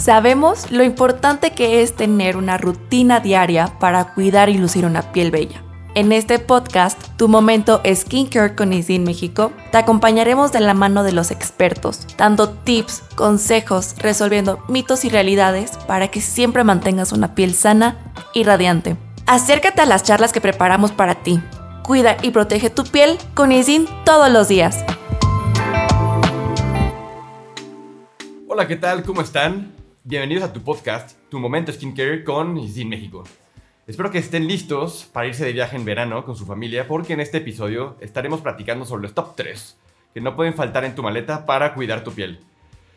Sabemos lo importante que es tener una rutina diaria para cuidar y lucir una piel bella. En este podcast, Tu Momento Skincare con Isin México, te acompañaremos de la mano de los expertos, dando tips, consejos, resolviendo mitos y realidades para que siempre mantengas una piel sana y radiante. Acércate a las charlas que preparamos para ti. Cuida y protege tu piel con Isin todos los días. Hola, ¿qué tal? ¿Cómo están? Bienvenidos a tu podcast, Tu Momento Skincare con Isin México. Espero que estén listos para irse de viaje en verano con su familia porque en este episodio estaremos platicando sobre los top 3 que no pueden faltar en tu maleta para cuidar tu piel.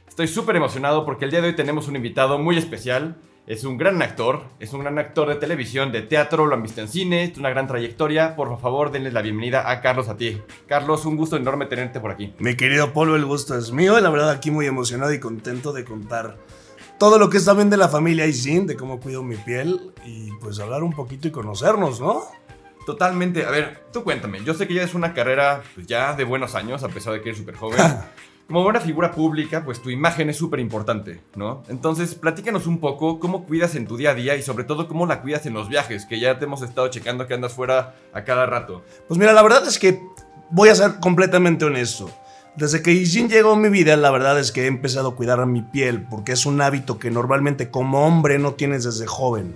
Estoy súper emocionado porque el día de hoy tenemos un invitado muy especial. Es un gran actor, es un gran actor de televisión, de teatro, lo han visto en cine, es una gran trayectoria. Por favor, denles la bienvenida a Carlos a ti. Carlos, un gusto enorme tenerte por aquí. Mi querido Polo, el gusto es mío. La verdad, aquí muy emocionado y contento de contar todo lo que es también de la familia Isin, de cómo cuido mi piel y pues hablar un poquito y conocernos, ¿no? Totalmente. A ver, tú cuéntame. Yo sé que ya es una carrera pues, ya de buenos años, a pesar de que eres súper joven. Como buena figura pública, pues tu imagen es súper importante, ¿no? Entonces, platícanos un poco cómo cuidas en tu día a día y sobre todo cómo la cuidas en los viajes, que ya te hemos estado checando que andas fuera a cada rato. Pues mira, la verdad es que voy a ser completamente honesto. Desde que Isin llegó a mi vida, la verdad es que he empezado a cuidar a mi piel, porque es un hábito que normalmente como hombre no tienes desde joven.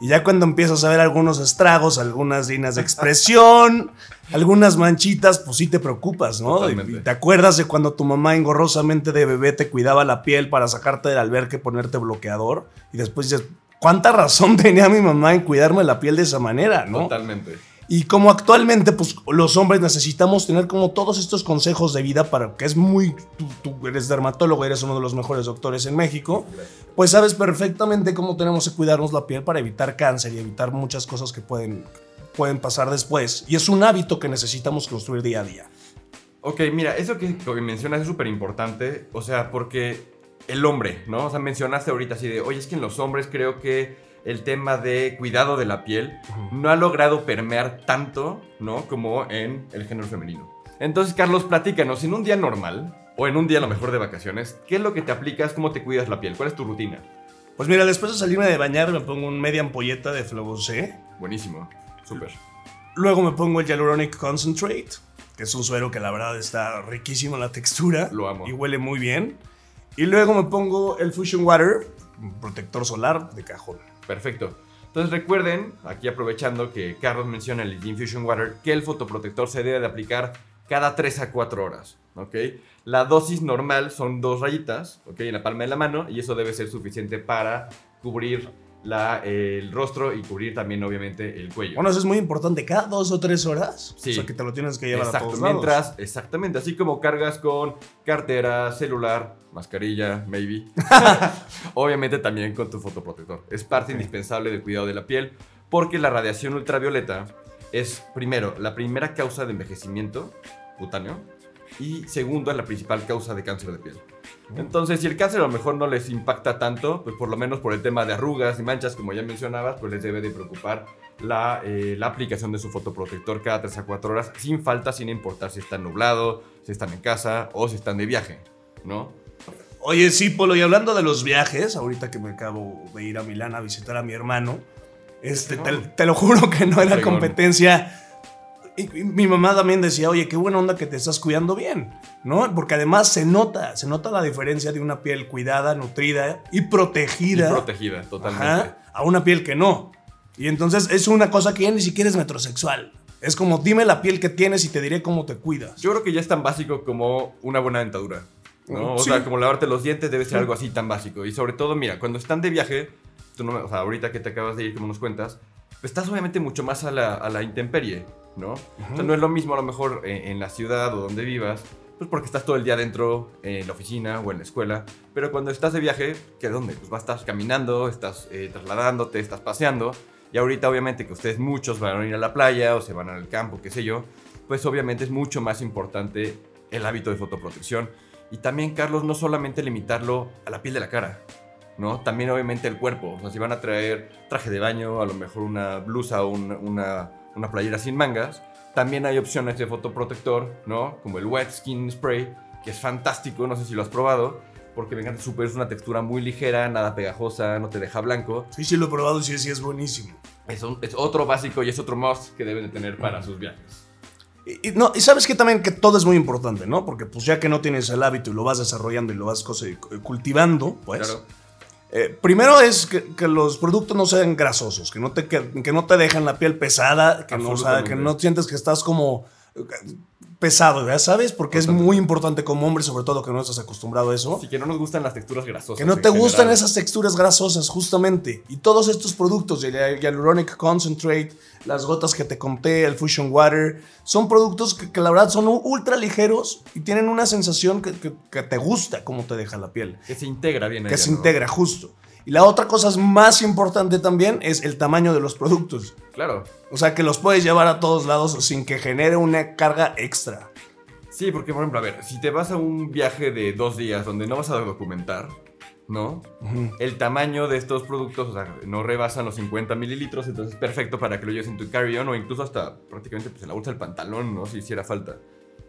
Y ya cuando empiezas a ver algunos estragos, algunas líneas de expresión, algunas manchitas, pues sí te preocupas, ¿no? Y te acuerdas de cuando tu mamá engorrosamente de bebé te cuidaba la piel para sacarte del albergue y ponerte bloqueador. Y después dices, ¿cuánta razón tenía mi mamá en cuidarme la piel de esa manera, no? Totalmente. Y como actualmente, pues los hombres necesitamos tener como todos estos consejos de vida para que es muy. Tú, eres dermatólogo, eres uno de los mejores doctores en México, pues sabes perfectamente cómo tenemos que cuidarnos la piel para evitar cáncer y evitar muchas cosas que pueden, pueden pasar después. Y es un hábito que necesitamos construir día a día. Ok, mira, eso que, mencionas es súper importante, o sea, porque el hombre, ¿no? O sea, mencionaste ahorita así de, oye, es que en los hombres creo que el tema de cuidado de la piel no ha logrado permear tanto, ¿no? Como en el género femenino. Entonces, Carlos, platícanos, en un día normal, o en un día a lo mejor de vacaciones, ¿qué es lo que te aplicas? ¿Cómo te cuidas la piel? ¿Cuál es tu rutina? Pues mira, después de salirme de bañar me pongo un media ampolleta de Flobocé. Buenísimo, súper. Luego me pongo el Hyaluronic Concentrate, que es un suero que la verdad está riquísimo la textura. Lo amo. Y huele muy bien. Y luego me pongo el Fusion Water, un protector solar de cajón. Perfecto. Entonces recuerden, aquí aprovechando que Carlos menciona el Infusion Water, que el fotoprotector se debe de aplicar cada 3 a 4 horas, ¿ok? La dosis normal son dos rayitas, ¿ok? En la palma de la mano y eso debe ser suficiente para cubrir la, el rostro y cubrir también, obviamente, el cuello. Bueno, eso es muy importante. ¿Cada dos o tres horas? Sí. O sea, que te lo tienes que llevar a todos Mientras, exactamente, así como cargas con cartera, celular, mascarilla, maybe. obviamente también con tu fotoprotector. Es parte indispensable del cuidado de la piel porque la radiación ultravioleta es, primero, la primera causa de envejecimiento cutáneo y segundo, la principal causa de cáncer de piel. Entonces, si el cáncer a lo mejor no les impacta tanto, pues por lo menos por el tema de arrugas y manchas, como ya mencionabas, pues les debe de preocupar la, eh, la aplicación de su fotoprotector cada 3 a 4 horas, sin falta, sin importar si están nublado, si están en casa o si están de viaje, ¿no? Oye, sí, Polo, y hablando de los viajes, ahorita que me acabo de ir a Milán a visitar a mi hermano, este, te, te lo juro que no era competencia y mi mamá también decía, oye, qué buena onda que te estás cuidando bien, ¿no? Porque además se nota, se nota la diferencia de una piel cuidada, nutrida y protegida. Y protegida, totalmente. a una piel que no. Y entonces es una cosa que ya ni siquiera es metrosexual. Es como, dime la piel que tienes y te diré cómo te cuidas. Yo creo que ya es tan básico como una buena dentadura. ¿no? O sea, como lavarte los dientes debe ser algo así tan básico. Y sobre todo, mira, cuando están de viaje, tú no, o sea, ahorita que te acabas de ir, como nos cuentas, estás obviamente mucho más a la, a la intemperie. ¿No? O sea, no es lo mismo a lo mejor en, en, la ciudad o donde vivas, pues porque estás todo el día dentro en la oficina o en la escuela, pero cuando estás de viaje, ¿qué dónde? Pues vas a estar caminando, estás eh, trasladándote, estás paseando, y ahorita obviamente que ustedes muchos van a ir a la playa o se van al campo, qué sé yo, pues obviamente es mucho más importante el hábito de fotoprotección. Y también, Carlos, no solamente limitarlo a la piel de la cara, ¿no? También obviamente el cuerpo. O sea, si van a traer traje de baño, a lo mejor una blusa o una una playera sin mangas. También hay opciones de fotoprotector, ¿no? Como el Wet Skin Spray, que es fantástico, no sé si lo has probado, porque venga, super es una textura muy ligera, nada pegajosa, no te deja blanco. Sí, sí, lo he probado sí, sí es buenísimo. Es, un- es otro básico y es otro must que deben de tener para sus viajes. Y, y no, y sabes que también que todo es muy importante, ¿no? Porque pues ya que no tienes el hábito y lo vas desarrollando y lo vas cultivando, pues... Claro. Eh, primero es que, que los productos no sean grasosos, que no te, que, que no te dejan la piel pesada, que no, o sea, que no sientes que estás como pesado, ¿ya sabes? Porque es Totalmente. muy importante como hombre, sobre todo que no estás acostumbrado a eso. Así que no nos gustan las texturas grasosas. Que no te gustan general. esas texturas grasosas, justamente. Y todos estos productos, el Hyaluronic Concentrate, las gotas que te conté, el Fusion Water, son productos que, que la verdad son ultra ligeros y tienen una sensación que, que- que te gusta cómo te deja la piel. Que se integra bien. Que ella, se ¿no? integra, justo. Y la otra cosa más importante también es el tamaño de los productos. Claro. O sea, que los puedes llevar a todos lados sin que genere una carga extra. Sí, porque por ejemplo, a ver, si te vas a un viaje de dos días donde no vas a documentar, ¿no? El tamaño de estos productos, o sea, no rebasan los 50 mililitros, entonces es perfecto para que lo lleves en tu carry-on o incluso hasta prácticamente pues, en la bolsa del pantalón, ¿no? Si hiciera falta.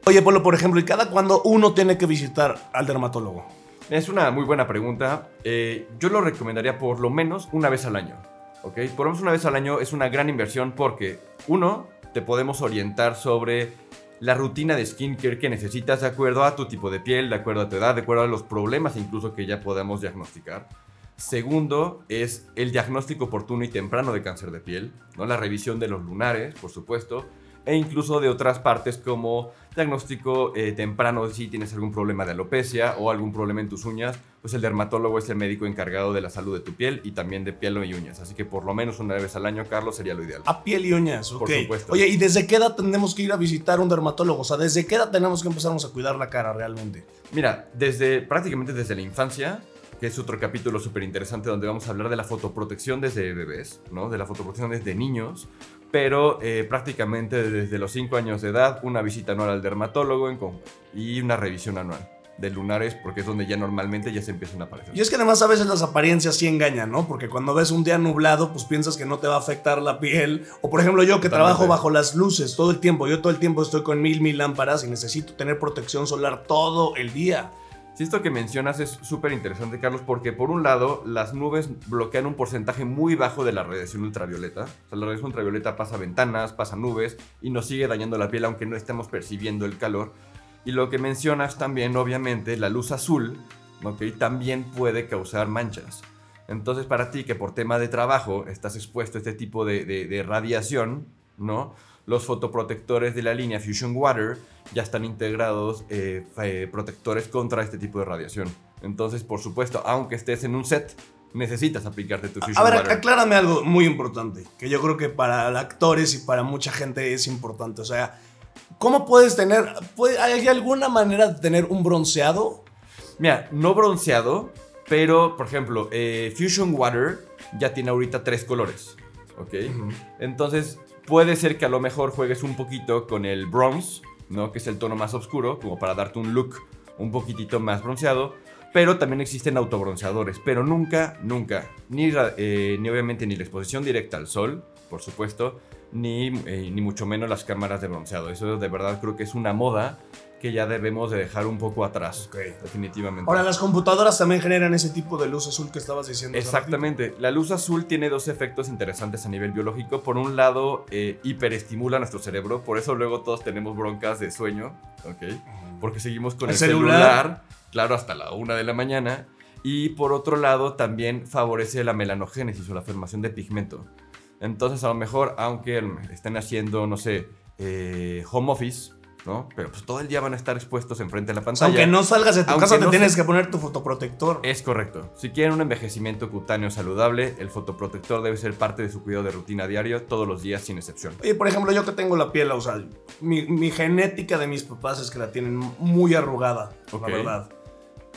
Oye, Polo, por ejemplo, ¿y cada cuándo uno tiene que visitar al dermatólogo? Es una muy buena pregunta. Eh, yo lo recomendaría por lo menos una vez al año. ¿Ok? Por menos una vez al año es una gran inversión porque, uno, te podemos orientar sobre la rutina de skincare que necesitas de acuerdo a tu tipo de piel, de acuerdo a tu edad, de acuerdo a los problemas incluso que ya podamos diagnosticar. Segundo es el diagnóstico oportuno y temprano de cáncer de piel, ¿no? la revisión de los lunares, por supuesto, e incluso de otras partes como diagnóstico eh, temprano si tienes algún problema de alopecia o algún problema en tus uñas, pues el dermatólogo es el médico encargado de la salud de tu piel y también de piel y uñas. Así que por lo menos una vez al año, Carlos, sería lo ideal. A piel y uñas, ok. Por supuesto. Oye, ¿y desde qué edad tenemos que ir a visitar un dermatólogo? O sea, ¿desde qué edad tenemos que empezarnos a cuidar la cara realmente? Mira, desde prácticamente desde la infancia, que es otro capítulo súper interesante donde vamos a hablar de la fotoprotección desde bebés, ¿no? De la fotoprotección desde niños, pero eh, prácticamente desde los 5 años de edad, una visita anual al dermatólogo en y una revisión anual de lunares, porque es donde ya normalmente ya se empiezan a aparecer. Y es que además a veces las apariencias sí engañan, ¿no? Porque cuando ves un día nublado, pues piensas que no te va a afectar la piel. O por ejemplo yo que Totalmente. trabajo bajo las luces todo el tiempo, yo todo el tiempo estoy con mil, mil lámparas y necesito tener protección solar todo el día. Sí, esto que mencionas es súper interesante, Carlos, porque por un lado, las nubes bloquean un porcentaje muy bajo de la radiación ultravioleta. O sea, la radiación ultravioleta pasa ventanas, pasa nubes y nos sigue dañando la piel aunque no estemos percibiendo el calor. Y lo que mencionas también, obviamente, la luz azul, ¿ok? También puede causar manchas. Entonces, para ti que por tema de trabajo estás expuesto a este tipo de, radiación, ¿no? Los fotoprotectores de la línea Fusion Water ya están integrados eh, eh, protectores contra este tipo de radiación. Entonces, por supuesto, aunque estés en un set, necesitas aplicarte tu Fusion A ver, Water. aclárame algo muy importante, que yo creo que para actores y para mucha gente es importante. O sea, ¿cómo puedes tener, puede- hay alguna manera de tener un bronceado? Mira, no bronceado, pero por ejemplo, eh, Fusion Water ya tiene ahorita tres colores. ¿Ok? Entonces, puede ser que a lo mejor juegues un poquito con el bronze, ¿no? Que es el tono más oscuro, como para darte un look un poquitito más bronceado. Pero también existen autobronceadores, pero nunca, nunca, ni, eh, ni obviamente ni la exposición directa al sol, por supuesto, ni, eh, ni mucho menos las cámaras de bronceado. Eso de verdad creo que es una moda que ya debemos de dejar un poco atrás, Ok. definitivamente. Ahora, las computadoras también generan ese tipo de luz azul que estabas diciendo. Exactamente. La luz azul tiene dos efectos interesantes a nivel biológico. Por un lado, eh, hiperestimula nuestro cerebro. Por eso luego todos tenemos broncas de sueño. ¿Ok? Porque seguimos con El el, celular. celular. claro, hasta la una de la mañana. Y por otro lado, también favorece la melanogénesis o la formación de pigmento. Entonces, a lo mejor, aunque estén haciendo, no sé, eh, home office, ¿no? Pero pues todo el día van a estar expuestos enfrente de la pantalla. aunque no salgas de tu Aunque casa, te no tienes se- que poner tu fotoprotector. Es correcto. Si quieren un envejecimiento cutáneo saludable, el fotoprotector debe ser parte de su cuidado de rutina diario todos los días sin excepción. Oye, por ejemplo, yo que tengo la piel, o sea, mi, mi genética de mis papás es que la tienen muy arrugada, Ok. la verdad.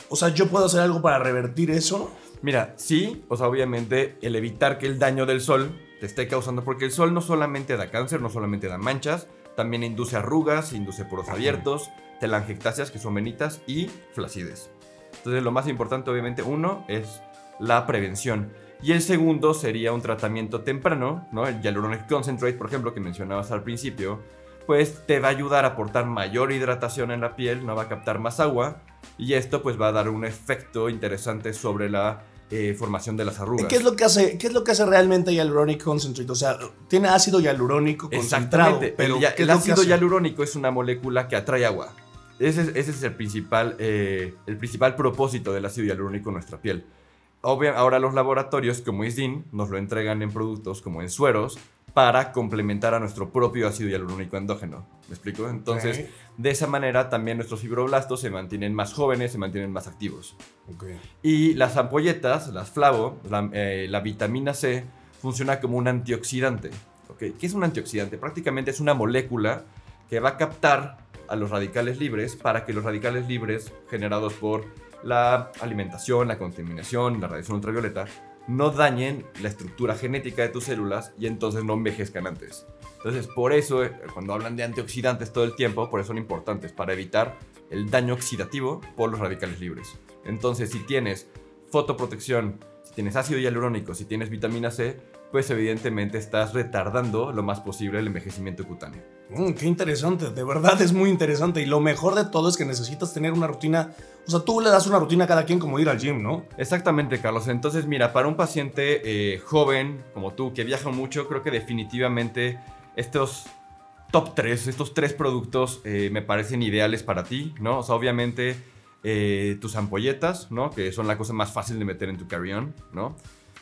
O sea, ¿yo puedo hacer algo para revertir eso? Mira, sí, o sea, obviamente el evitar que el daño del sol te esté causando, porque el sol no solamente da cáncer, no solamente da manchas, también induce arrugas, induce poros abiertos, telangiectasias, que son venitas, y flacidez. Entonces, lo más importante, obviamente, uno es la prevención. Y el segundo sería un tratamiento temprano, ¿no? El Hyaluronic Concentrate, por ejemplo, que mencionabas al principio, pues te va a ayudar a aportar mayor hidratación en la piel, no va a captar más agua, Y esto pues va a dar un efecto interesante sobre la eh, formación de las arrugas. ¿Qué es lo que hace, qué es lo que hace realmente Hyaluronic Concentrate? O sea, tiene ácido hialurónico concentrado. Exactamente. Pero el, el ácido hialurónico es una molécula que atrae agua. Ese, ese es el principal, eh, el principal propósito del ácido hialurónico en nuestra piel. Obvio, ahora los laboratorios como ISDIN nos lo entregan en productos como en sueros para complementar a nuestro propio ácido hialurónico endógeno. ¿Me explico? Entonces, de esa manera también nuestros fibroblastos se mantienen más jóvenes, se mantienen más activos. Y las ampolletas, las flavo, la, eh, la vitamina C, funciona como un antioxidante. ¿ok? ¿Qué es un antioxidante? Prácticamente es una molécula que va a captar a los radicales libres para que los radicales libres generados por la alimentación, la contaminación, la radiación ultravioleta, no dañen la estructura genética de tus células y entonces no envejezcan antes. Entonces, por eso, eh, cuando hablan de antioxidantes todo el tiempo, por eso son importantes, para evitar el daño oxidativo por los radicales libres. Entonces, si tienes fotoprotección, si tienes ácido hialurónico, si tienes vitamina C, pues evidentemente estás retardando lo más posible el envejecimiento cutáneo. Mm, qué interesante, de verdad es muy interesante. Y lo mejor de todo es que necesitas tener una rutina. O sea, tú le das una rutina a cada quien como ir al gym, ¿no? Exactamente, Carlos. Entonces, mira, para un paciente eh, joven como tú, que viaja mucho, creo que definitivamente estos top 3, estos tres productos eh, me parecen ideales para ti, ¿no? O sea, obviamente eh, tus ampolletas, ¿no? Que son la cosa más fácil de meter en tu carry-on, ¿no?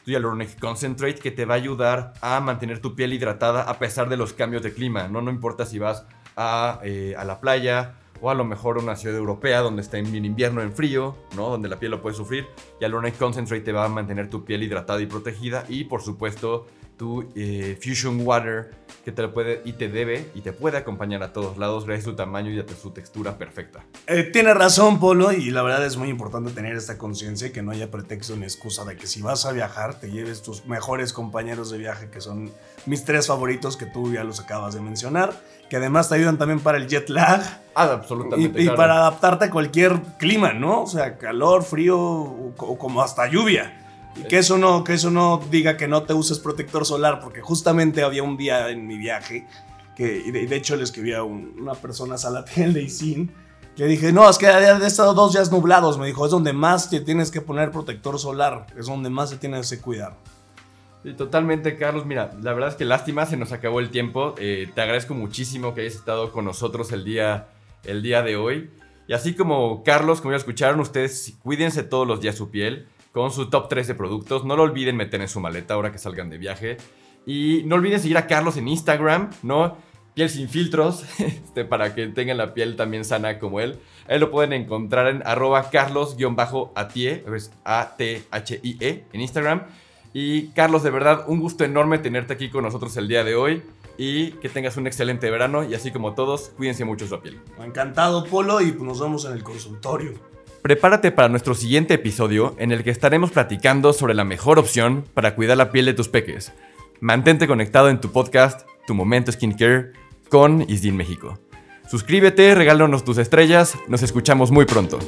Tu Hyaluronic Concentrate que te va a ayudar a mantener tu piel hidratada a pesar de los cambios de clima, ¿no? No importa si vas a, eh, a la playa o a lo mejor a una ciudad europea donde está en invierno en frío, ¿no? Donde la piel lo puede sufrir. Hyaluronic Concentrate te va a mantener tu piel hidratada y protegida y por supuesto tu eh, Fusion Water que te lo puede y te debe y te puede acompañar a todos lados gracias a su tamaño y a su textura perfecta. Eh, tiene razón, Polo, y la verdad es muy importante tener esta conciencia y que no haya pretexto ni excusa de que si vas a viajar te lleves tus mejores compañeros de viaje, que son mis tres favoritos que tú ya los acabas de mencionar, que además te ayudan también para el jet lag Ah, y, absolutamente. y claro. para adaptarte a cualquier clima, ¿no? O sea, calor, frío o, o como hasta lluvia. Y que eso, no, que eso no diga que no te uses protector solar, porque justamente había un día en mi viaje que, y de, de hecho le escribí a un- una persona Salatiel de Isin, le dije, no, es que he estado dos días nublados. Me dijo, es donde más te tienes que poner protector solar, es donde más te tienes que cuidar. Sí, totalmente, Carlos. Mira, la verdad es que lástima, se nos acabó el tiempo. Eh, te agradezco muchísimo que hayas estado con nosotros el día, el día de hoy. Y así como Carlos, como ya escucharon, ustedes cuídense todos los días su piel con su top 3 de productos. No lo olviden meter en su maleta ahora que salgan de viaje. Y no olviden seguir a Carlos en Instagram, ¿no? Piel sin filtros, este, para que tengan la piel también sana como él. Ahí lo pueden encontrar en arroba carlos-atie, es A-T-H-I-E en Instagram. Y Carlos, de verdad, un gusto enorme tenerte aquí con nosotros el día de hoy. Y que tengas un excelente verano. Y así como todos, cuídense mucho su piel. Encantado, Polo, y nos vemos en el consultorio. Prepárate para nuestro siguiente episodio en el que estaremos platicando sobre la mejor opción para cuidar la piel de tus peques. Mantente conectado en tu podcast, Tu Momento Skincare, con Isdin México. Suscríbete, regálanos tus estrellas, nos escuchamos muy pronto.